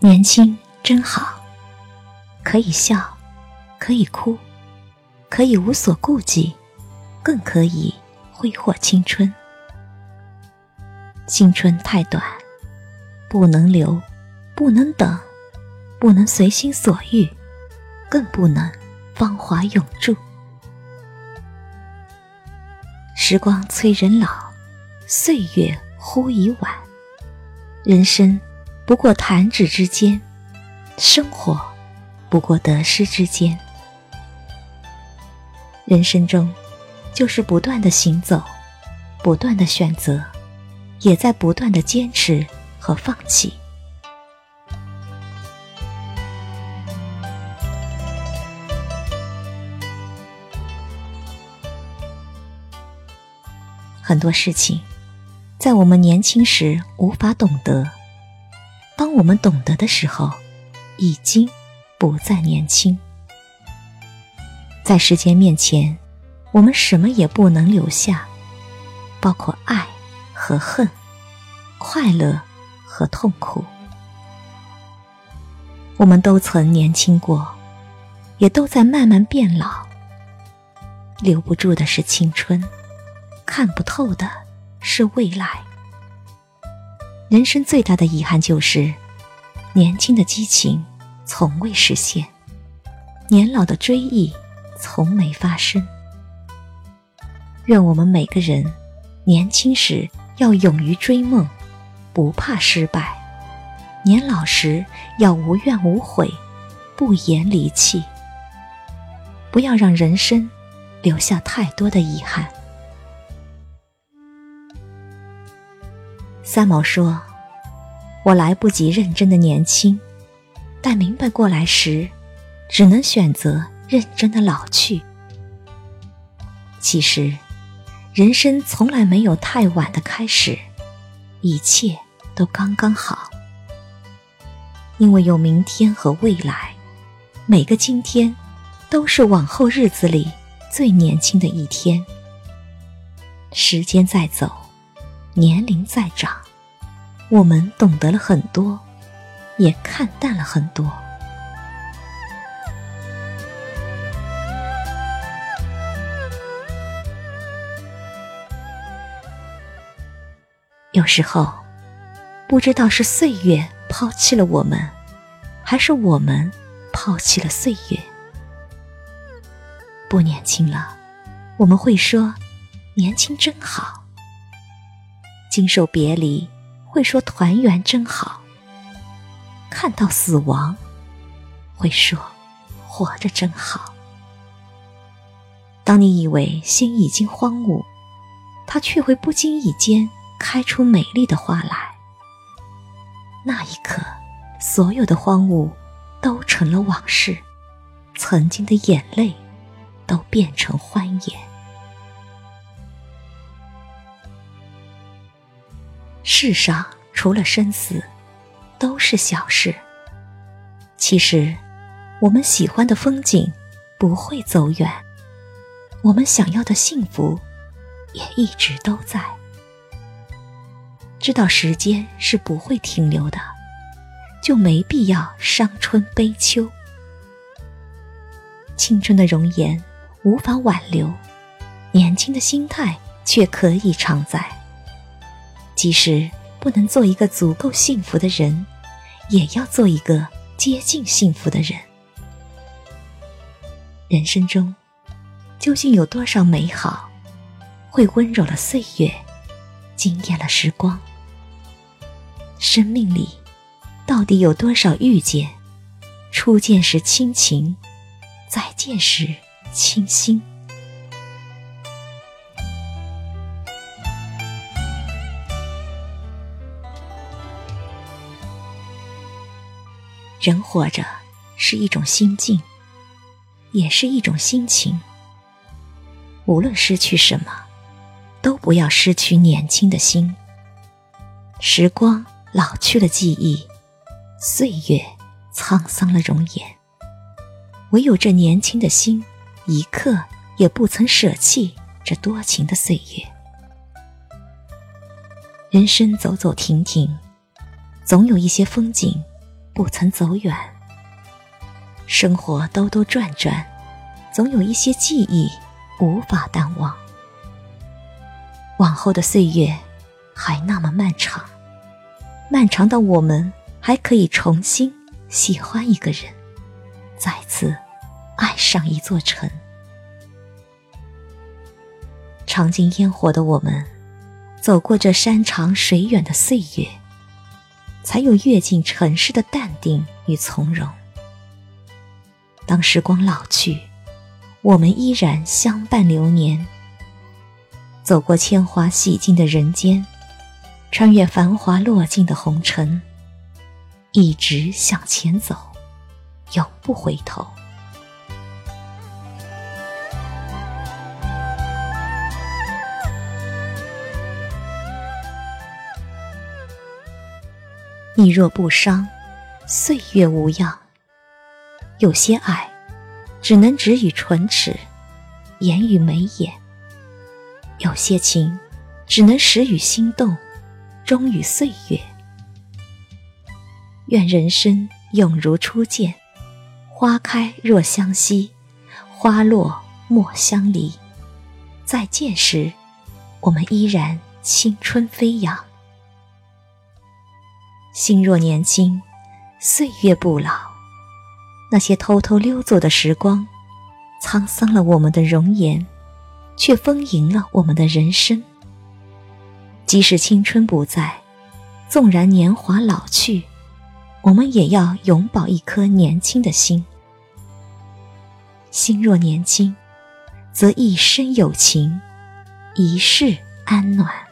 年轻真好，可以笑，可以哭，可以无所顾忌，更可以挥霍青春。青春太短，不能留，不能等，不能随心所欲，更不能芳华永驻。时光催人老，岁月忽已晚。人生不过弹指之间，生活不过得失之间。人生中，就是不断的行走，不断的选择。也在不断的坚持和放弃。很多事情，在我们年轻时无法懂得，当我们懂得的时候，已经不再年轻。在时间面前，我们什么也不能留下，包括爱。和恨，快乐和痛苦，我们都曾年轻过，也都在慢慢变老。留不住的是青春，看不透的是未来。人生最大的遗憾就是，年轻的激情从未实现，年老的追忆从没发生。愿我们每个人年轻时。要勇于追梦，不怕失败；年老时要无怨无悔，不言离弃。不要让人生留下太多的遗憾。三毛说：“我来不及认真的年轻，待明白过来时，只能选择认真的老去。”其实。人生从来没有太晚的开始，一切都刚刚好。因为有明天和未来，每个今天都是往后日子里最年轻的一天。时间在走，年龄在长，我们懂得了很多，也看淡了很多。有时候，不知道是岁月抛弃了我们，还是我们抛弃了岁月。不年轻了，我们会说年轻真好；经受别离，会说团圆真好；看到死亡，会说活着真好。当你以为心已经荒芜，它却会不经意间。开出美丽的花来，那一刻，所有的荒芜都成了往事，曾经的眼泪都变成欢颜。世上除了生死，都是小事。其实，我们喜欢的风景不会走远，我们想要的幸福也一直都在。知道时间是不会停留的，就没必要伤春悲秋。青春的容颜无法挽留，年轻的心态却可以常在。即使不能做一个足够幸福的人，也要做一个接近幸福的人。人生中，究竟有多少美好，会温柔了岁月，惊艳了时光？生命里，到底有多少遇见？初见时亲情，再见时倾心。人活着是一种心境，也是一种心情。无论失去什么，都不要失去年轻的心。时光。老去了记忆，岁月沧桑了容颜。唯有这年轻的心，一刻也不曾舍弃这多情的岁月。人生走走停停，总有一些风景不曾走远。生活兜兜转转，总有一些记忆无法淡忘。往后的岁月还那么漫长，漫长到我们还可以重新喜欢一个人，再次爱上一座城。尝尽烟火的我们，走过这山长水远的岁月，才有阅尽尘世的淡定与从容。当时光老去，我们依然相伴流年。走过铅华洗尽的人间，穿越繁华落尽的红尘，一直向前走，永不回头。你若不伤，岁月无恙。有些爱，只能止于唇齿，言语眉眼；有些情，只能始于心动，终于岁月。愿人生永如初见，花开若相惜，花落莫相离。再见时，我们依然青春飞扬。心若年轻，岁月不老。那些偷偷溜走的时光，沧桑了我们的容颜，却丰盈了我们的人生。即使青春不在，纵然年华老去，我们也要永葆一颗年轻的心。心若年轻，则一生有情，一世安暖。